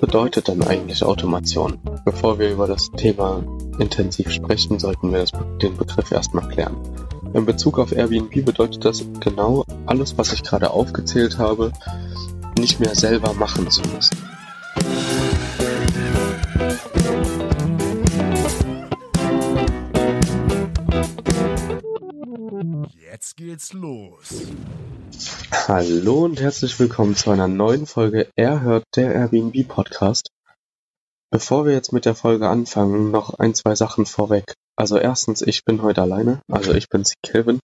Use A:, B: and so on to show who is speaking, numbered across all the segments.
A: Bedeutet denn eigentlich Automation? Bevor wir über das Thema intensiv sprechen, sollten wir den Begriff erstmal klären. In Bezug auf Airbnb bedeutet das genau alles, was ich gerade aufgezählt habe, nicht mehr selber machen zu müssen. Hallo und herzlich willkommen zu einer neuen Folge Er hört der Airbnb Podcast. Bevor wir jetzt mit der Folge anfangen, noch ein, zwei Sachen vorweg. Also erstens, ich bin heute alleine, also ich bin's Kevin.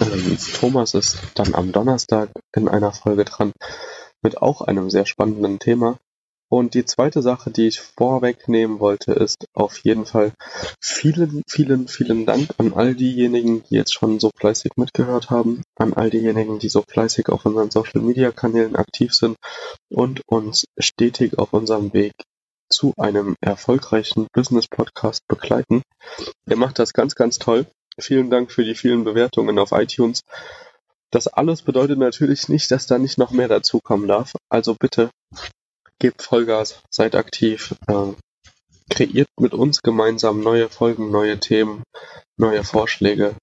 A: Ähm, Thomas ist dann am Donnerstag in einer Folge dran mit auch einem sehr spannenden Thema. Und die zweite Sache, die ich vorwegnehmen wollte, ist auf jeden Fall vielen, vielen, vielen Dank an all diejenigen, die jetzt schon so fleißig mitgehört haben, an all diejenigen, die so fleißig auf unseren Social Media Kanälen aktiv sind und uns stetig auf unserem Weg zu einem erfolgreichen Business-Podcast begleiten. Ihr macht das ganz, ganz toll. Vielen Dank für die vielen Bewertungen auf iTunes. Das alles bedeutet natürlich nicht, dass da nicht noch mehr dazukommen darf. Also bitte gebt Vollgas, seid aktiv, äh, kreiert mit uns gemeinsam neue Folgen, neue Themen, neue Vorschläge.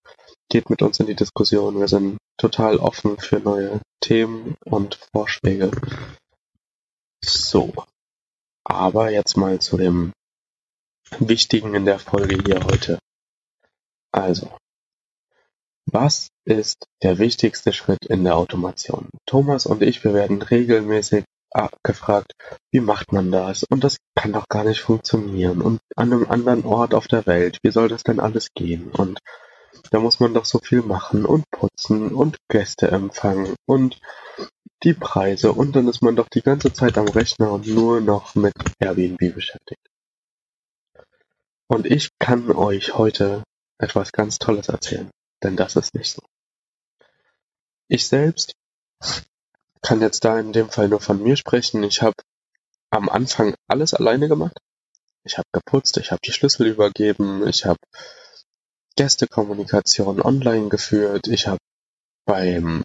A: Geht mit uns in die Diskussion. Wir sind total offen für neue Themen und Vorschläge. So, aber jetzt mal zu dem Wichtigen in der Folge hier heute. Also, was ist der wichtigste Schritt in der Automation? Thomas und ich, wir werden regelmäßig gefragt, wie macht man das? Und das kann doch gar nicht funktionieren. Und an einem anderen Ort auf der Welt, wie soll das denn alles gehen? Und da muss man doch so viel machen und putzen und Gäste empfangen und die Preise und dann ist man doch die ganze Zeit am Rechner und nur noch mit Airbnb beschäftigt. Und ich kann euch heute etwas ganz Tolles erzählen, denn das ist nicht so. Ich selbst kann jetzt da in dem Fall nur von mir sprechen. Ich habe am Anfang alles alleine gemacht. Ich habe geputzt, ich habe die Schlüssel übergeben, ich habe Gästekommunikation online geführt, ich habe beim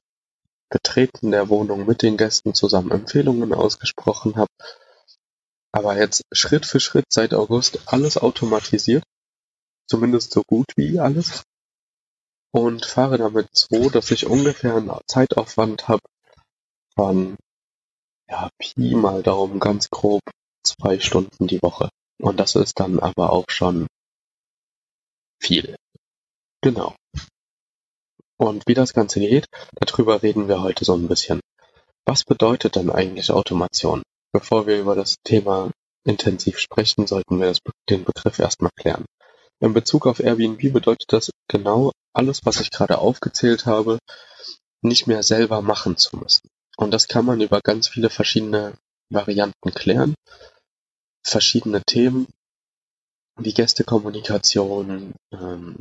A: Betreten der Wohnung mit den Gästen zusammen Empfehlungen ausgesprochen habe. Aber jetzt Schritt für Schritt seit August alles automatisiert, zumindest so gut wie alles, und fahre damit so, dass ich ungefähr einen Zeitaufwand habe von ja, Pi mal Daumen ganz grob zwei Stunden die Woche. Und das ist dann aber auch schon viel. Genau. Und wie das Ganze geht, darüber reden wir heute so ein bisschen. Was bedeutet denn eigentlich Automation? Bevor wir über das Thema intensiv sprechen, sollten wir das, den Begriff erstmal klären. In Bezug auf Airbnb bedeutet das genau alles, was ich gerade aufgezählt habe, nicht mehr selber machen zu müssen. Und das kann man über ganz viele verschiedene Varianten klären. Verschiedene Themen wie Gästekommunikation, ähm,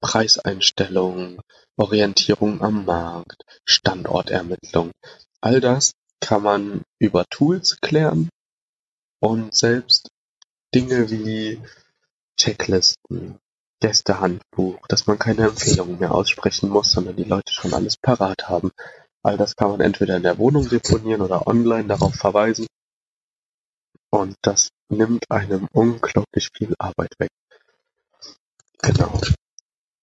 A: Preiseinstellungen, Orientierung am Markt, Standortermittlung. All das kann man über Tools klären und selbst Dinge wie Checklisten, Gästehandbuch, dass man keine Empfehlungen mehr aussprechen muss, sondern die Leute schon alles parat haben. All das kann man entweder in der Wohnung deponieren oder online darauf verweisen. Und das nimmt einem unglaublich viel Arbeit weg. Genau.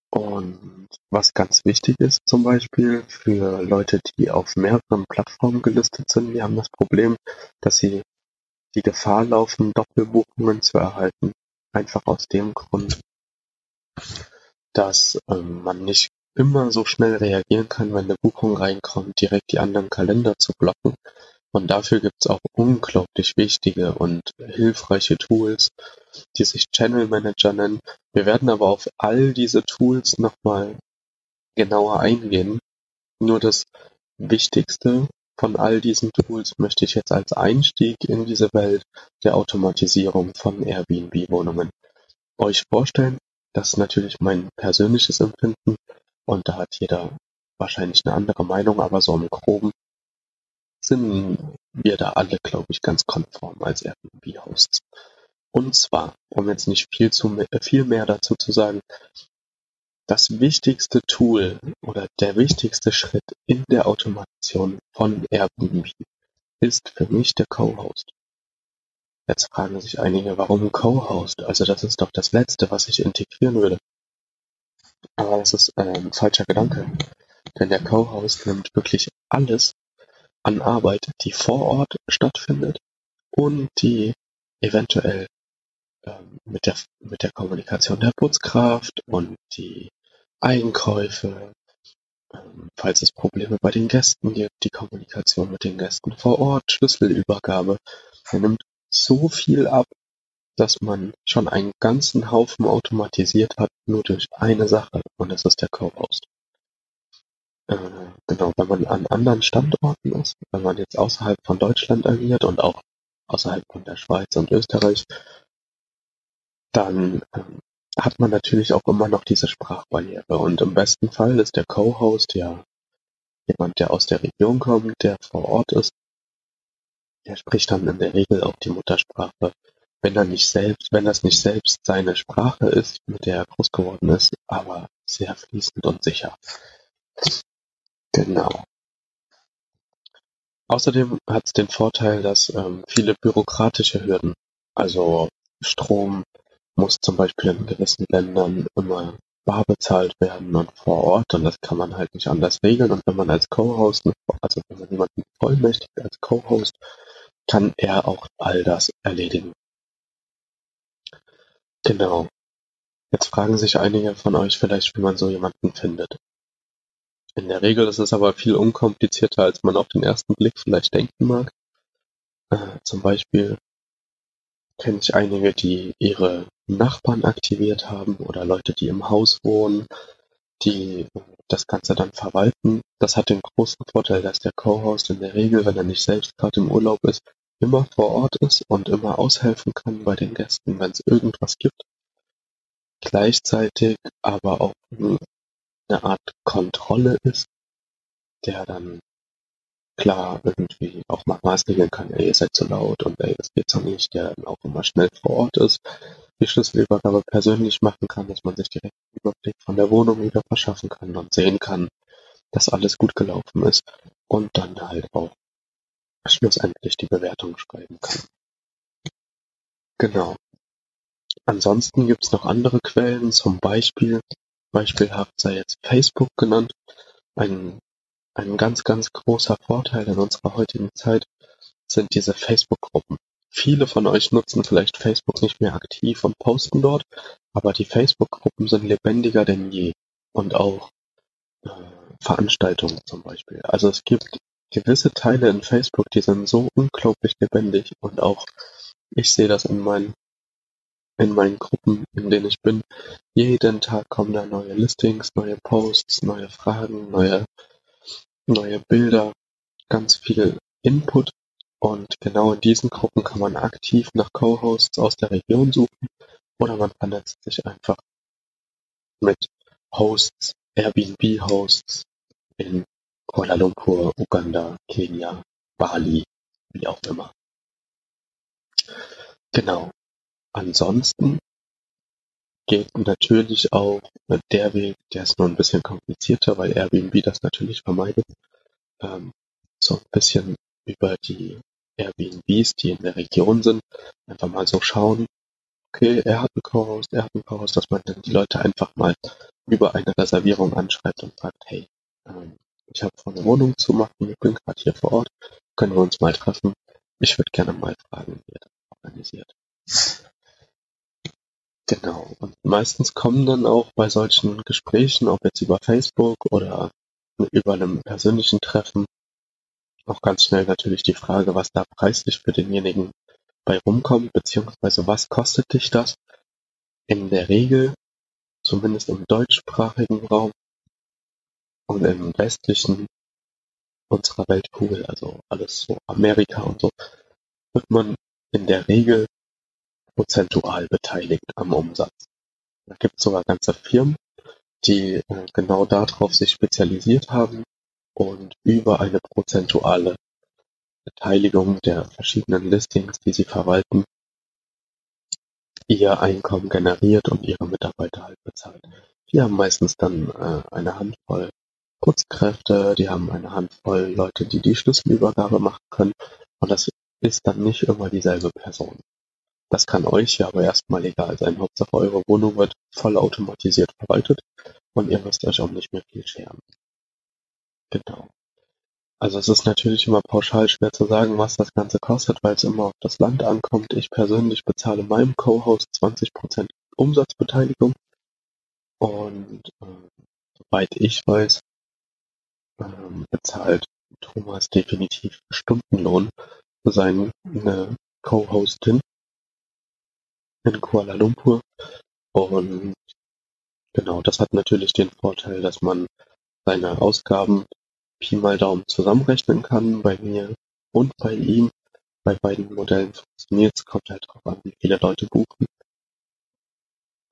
A: Und was ganz wichtig ist zum Beispiel für Leute, die auf mehreren Plattformen gelistet sind, die haben das Problem, dass sie die Gefahr laufen, Doppelbuchungen zu erhalten. Einfach aus dem Grund, dass ähm, man nicht immer so schnell reagieren kann, wenn eine Buchung reinkommt, direkt die anderen Kalender zu blocken. Und dafür gibt's auch unglaublich wichtige und hilfreiche Tools, die sich Channel Manager nennen. Wir werden aber auf all diese Tools nochmal genauer eingehen. Nur das Wichtigste von all diesen Tools möchte ich jetzt als Einstieg in diese Welt der Automatisierung von Airbnb-Wohnungen euch vorstellen. Das ist natürlich mein persönliches Empfinden und da hat jeder wahrscheinlich eine andere Meinung, aber so im Groben sind wir da alle, glaube ich, ganz konform als Airbnb-Hosts. Und zwar, um jetzt nicht viel, zu, viel mehr dazu zu sagen, das wichtigste Tool oder der wichtigste Schritt in der Automation von Airbnb ist für mich der Co-Host. Jetzt fragen sich einige, warum Co-Host? Also das ist doch das Letzte, was ich integrieren würde. Aber das ist äh, ein falscher Gedanke. Denn der Co-Host nimmt wirklich alles an Arbeit, die vor Ort stattfindet und die eventuell ähm, mit, der, mit der Kommunikation der Putzkraft und die Einkäufe, ähm, falls es Probleme bei den Gästen gibt, die Kommunikation mit den Gästen vor Ort, Schlüsselübergabe. Er nimmt so viel ab, dass man schon einen ganzen Haufen automatisiert hat, nur durch eine Sache, und das ist der Co-Host. Äh, genau, wenn man an anderen Standorten ist, wenn man jetzt außerhalb von Deutschland agiert und auch außerhalb von der Schweiz und Österreich, dann ähm, hat man natürlich auch immer noch diese Sprachbarriere. Und im besten Fall ist der Co-Host ja jemand, der aus der Region kommt, der vor Ort ist. Der spricht dann in der Regel auch die Muttersprache, wenn er nicht selbst, wenn das nicht selbst seine Sprache ist, mit der er groß geworden ist, aber sehr fließend und sicher. Genau. Außerdem hat es den Vorteil, dass ähm, viele bürokratische Hürden, also Strom muss zum Beispiel in gewissen Ländern immer bar bezahlt werden und vor Ort und das kann man halt nicht anders regeln und wenn man als Co-Host, also wenn man jemanden vollmächtigt als Co-Host, kann er auch all das erledigen. Genau. Jetzt fragen sich einige von euch vielleicht, wie man so jemanden findet. In der Regel ist es aber viel unkomplizierter, als man auf den ersten Blick vielleicht denken mag. Äh, zum Beispiel kenne ich einige, die ihre Nachbarn aktiviert haben oder Leute, die im Haus wohnen, die das Ganze dann verwalten. Das hat den großen Vorteil, dass der Co-Host in der Regel, wenn er nicht selbst gerade im Urlaub ist, immer vor Ort ist und immer aushelfen kann bei den Gästen, wenn es irgendwas gibt. Gleichzeitig aber auch eine Art Kontrolle ist, der dann klar irgendwie auch mal maßregeln kann, ey, ihr seid zu laut und ey, das geht so nicht, der dann auch immer schnell vor Ort ist, die Schlüsselübergabe persönlich machen kann, dass man sich direkt einen Überblick von der Wohnung wieder verschaffen kann und sehen kann, dass alles gut gelaufen ist und dann halt auch schlussendlich die Bewertung schreiben kann. Genau. Ansonsten gibt's noch andere Quellen, zum Beispiel Beispielhaft sei jetzt Facebook genannt. Ein, ein ganz, ganz großer Vorteil in unserer heutigen Zeit sind diese Facebook-Gruppen. Viele von euch nutzen vielleicht Facebook nicht mehr aktiv und posten dort, aber die Facebook-Gruppen sind lebendiger denn je. Und auch äh, Veranstaltungen zum Beispiel. Also es gibt gewisse Teile in Facebook, die sind so unglaublich lebendig und auch ich sehe das in meinen in meinen Gruppen, in denen ich bin. Jeden Tag kommen da neue Listings, neue Posts, neue Fragen, neue, neue Bilder, ganz viel Input. Und genau in diesen Gruppen kann man aktiv nach Co-Hosts aus der Region suchen oder man vernetzt sich einfach mit Hosts, Airbnb-Hosts in Kuala Lumpur, Uganda, Kenia, Bali, wie auch immer. Genau. Ansonsten geht natürlich auch der Weg, der ist nur ein bisschen komplizierter, weil Airbnb das natürlich vermeidet, ähm, so ein bisschen über die Airbnbs, die in der Region sind, einfach mal so schauen, okay, er hat einen Co-Host, er hat einen Co-Host, dass man dann die Leute einfach mal über eine Reservierung anschreibt und fragt, hey, ähm, ich habe vor, eine Wohnung zu machen, ich bin gerade hier vor Ort, können wir uns mal treffen? Ich würde gerne mal fragen, wie ihr das organisiert. Genau. Und meistens kommen dann auch bei solchen Gesprächen, ob jetzt über Facebook oder über einem persönlichen Treffen, auch ganz schnell natürlich die Frage, was da preislich für denjenigen bei rumkommt, beziehungsweise was kostet dich das? In der Regel, zumindest im deutschsprachigen Raum und im westlichen unserer Weltkugel, also alles so Amerika und so, wird man in der Regel prozentual beteiligt am Umsatz. Da gibt es sogar ganze Firmen, die äh, genau darauf sich spezialisiert haben und über eine prozentuale Beteiligung der verschiedenen Listings, die sie verwalten, ihr Einkommen generiert und ihre Mitarbeiter halt bezahlt. Die haben meistens dann äh, eine Handvoll Putzkräfte, die haben eine Handvoll Leute, die die Schlüsselübergabe machen können und das ist dann nicht immer dieselbe Person. Das kann euch ja aber erstmal egal sein. Hauptsache eure Wohnung wird voll automatisiert verwaltet und ihr müsst euch auch nicht mehr viel scheren. Genau. Also es ist natürlich immer pauschal schwer zu sagen, was das Ganze kostet, weil es immer auf das Land ankommt. Ich persönlich bezahle meinem Co-Host 20% Umsatzbeteiligung und äh, soweit ich weiß, bezahlt Thomas definitiv Stundenlohn für seine Co-Hostin in Kuala Lumpur. Und genau, das hat natürlich den Vorteil, dass man seine Ausgaben Pi mal Daumen zusammenrechnen kann. Bei mir und bei ihm. Bei beiden Modellen funktioniert es, kommt halt drauf an, wie viele Leute buchen.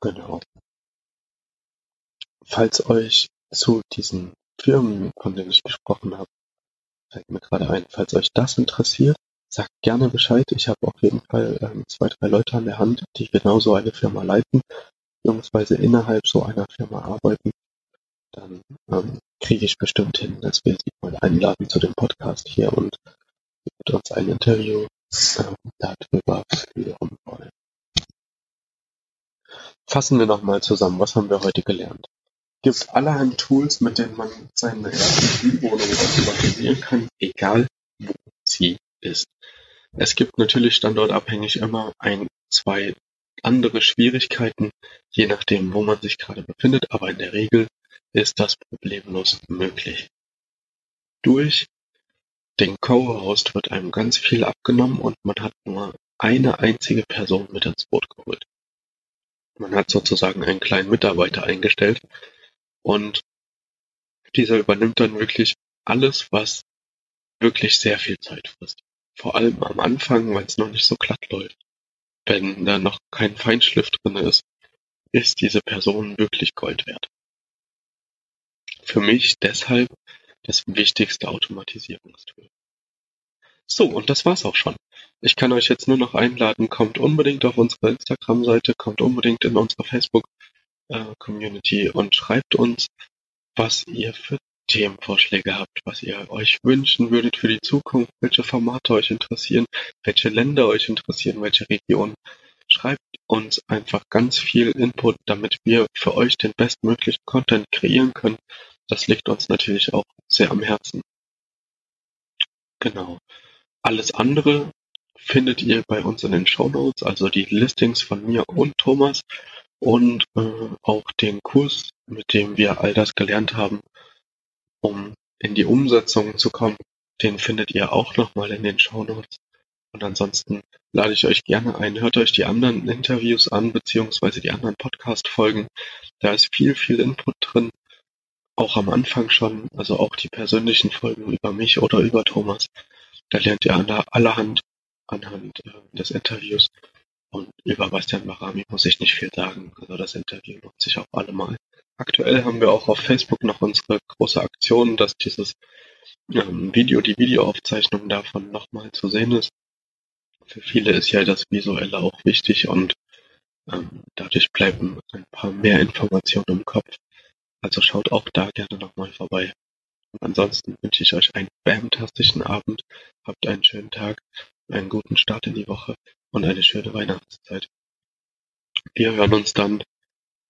A: Genau. Falls euch zu diesen Firmen, von denen ich gesprochen habe, fällt mir gerade ein, falls euch das interessiert, sagt gerne Bescheid. Ich habe auf jeden Fall ähm, zwei, drei Leute an der Hand, die genau so eine Firma leiten, beziehungsweise innerhalb so einer Firma arbeiten. Dann ähm, kriege ich bestimmt hin, dass wir sie mal einladen zu dem Podcast hier und mit uns ein Interview ähm, darüber führen wollen. Fassen wir nochmal zusammen, was haben wir heute gelernt? Es gibt allerhand Tools, mit denen man seine Airbnb-Wohnung automatisieren kann, egal wo sie ist. Es gibt natürlich standortabhängig immer ein, zwei andere Schwierigkeiten, je nachdem, wo man sich gerade befindet, aber in der Regel ist das problemlos möglich. Durch den Co-Host wird einem ganz viel abgenommen und man hat nur eine einzige Person mit ins Boot geholt. Man hat sozusagen einen kleinen Mitarbeiter eingestellt und dieser übernimmt dann wirklich alles, was wirklich sehr viel Zeit frisst. Vor allem am Anfang, weil es noch nicht so glatt läuft. Wenn da noch kein Feinschliff drin ist, ist diese Person wirklich Gold wert. Für mich deshalb das wichtigste Automatisierungstool. So, und das war's auch schon. Ich kann euch jetzt nur noch einladen, kommt unbedingt auf unsere Instagram-Seite, kommt unbedingt in unsere Facebook-Community äh, und schreibt uns, was ihr für Themenvorschläge habt, was ihr euch wünschen würdet für die Zukunft, welche Formate euch interessieren, welche Länder euch interessieren, welche Regionen. Schreibt uns einfach ganz viel Input, damit wir für euch den bestmöglichen Content kreieren können. Das liegt uns natürlich auch sehr am Herzen. Genau. Alles andere findet ihr bei uns in den Show Notes, also die Listings von mir und Thomas und äh, auch den Kurs, mit dem wir all das gelernt haben, um in die Umsetzung zu kommen. Den findet ihr auch nochmal in den Show Notes. Und ansonsten lade ich euch gerne ein, hört euch die anderen Interviews an, beziehungsweise die anderen Podcast-Folgen. Da ist viel, viel Input drin. Auch am Anfang schon, also auch die persönlichen Folgen über mich oder über Thomas. Da lernt ihr allerhand anhand äh, des Interviews. Und über Bastian Barami muss ich nicht viel sagen. Also das Interview lohnt sich auch allemal. Aktuell haben wir auch auf Facebook noch unsere große Aktion, dass dieses ähm, Video, die Videoaufzeichnung davon nochmal zu sehen ist. Für viele ist ja das Visuelle auch wichtig und ähm, dadurch bleiben ein paar mehr Informationen im Kopf. Also schaut auch da gerne nochmal vorbei. Und ansonsten wünsche ich euch einen fantastischen Abend, habt einen schönen Tag, einen guten Start in die Woche und eine schöne Weihnachtszeit. Wir hören uns dann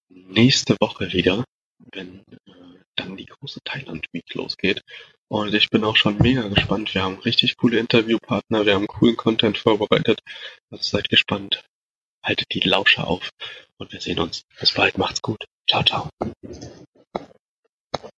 A: nächste Woche wieder, wenn äh, dann die große Thailand Week losgeht. Und ich bin auch schon mega gespannt. Wir haben richtig coole Interviewpartner, wir haben coolen Content vorbereitet. Also seid gespannt. haltet die Lauscher auf und wir sehen uns. Bis bald, macht's gut. Ciao, ciao.